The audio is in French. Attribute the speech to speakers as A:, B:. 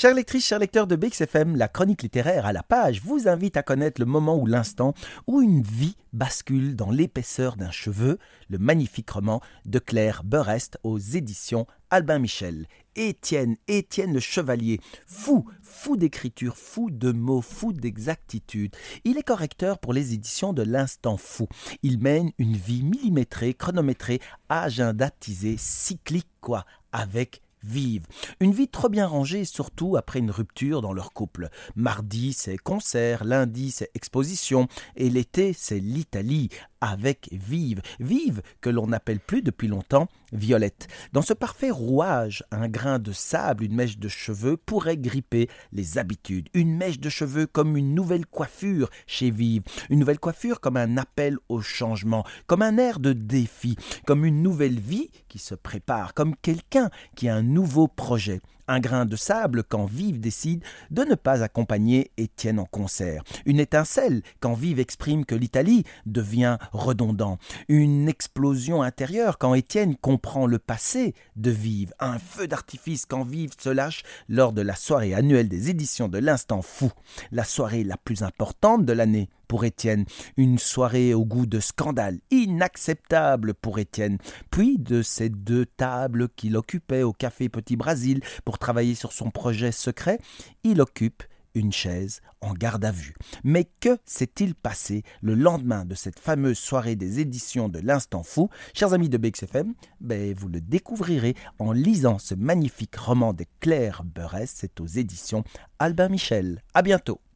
A: Chers lectrices, chers lecteurs de BXFM, la chronique littéraire à la page vous invite à connaître le moment ou l'instant où une vie bascule dans l'épaisseur d'un cheveu, le magnifique roman de Claire Burrest aux éditions Albin Michel. Étienne, Étienne le chevalier, fou, fou d'écriture, fou de mots, fou d'exactitude. Il est correcteur pour les éditions de l'Instant Fou. Il mène une vie millimétrée, chronométrée, agendatisée, cyclique quoi, avec vive. Une vie trop bien rangée, surtout après une rupture dans leur couple. Mardi, c'est concert, lundi, c'est exposition, et l'été, c'est l'Italie, avec Vive. Vive, que l'on n'appelle plus depuis longtemps Violette. Dans ce parfait rouage, un grain de sable, une mèche de cheveux pourrait gripper les habitudes. Une mèche de cheveux comme une nouvelle coiffure chez Vive. Une nouvelle coiffure comme un appel au changement, comme un air de défi, comme une nouvelle vie qui se prépare, comme quelqu'un qui a un nouveau projet un grain de sable quand Vive décide de ne pas accompagner Étienne en concert, une étincelle quand Vive exprime que l'Italie devient redondant, une explosion intérieure quand Étienne comprend le passé de Vive, un feu d'artifice quand Vive se lâche lors de la soirée annuelle des éditions de l'Instant Fou, la soirée la plus importante de l'année pour Étienne, une soirée au goût de scandale, inacceptable pour Étienne, puis de ces deux tables qu'il occupait au café Petit Brasil pour travailler sur son projet secret, il occupe une chaise en garde à vue. Mais que s'est-il passé le lendemain de cette fameuse soirée des éditions de l'Instant Fou? Chers amis de BXFM, ben, vous le découvrirez en lisant ce magnifique roman de Claire Burress, c'est aux éditions Albin Michel. À bientôt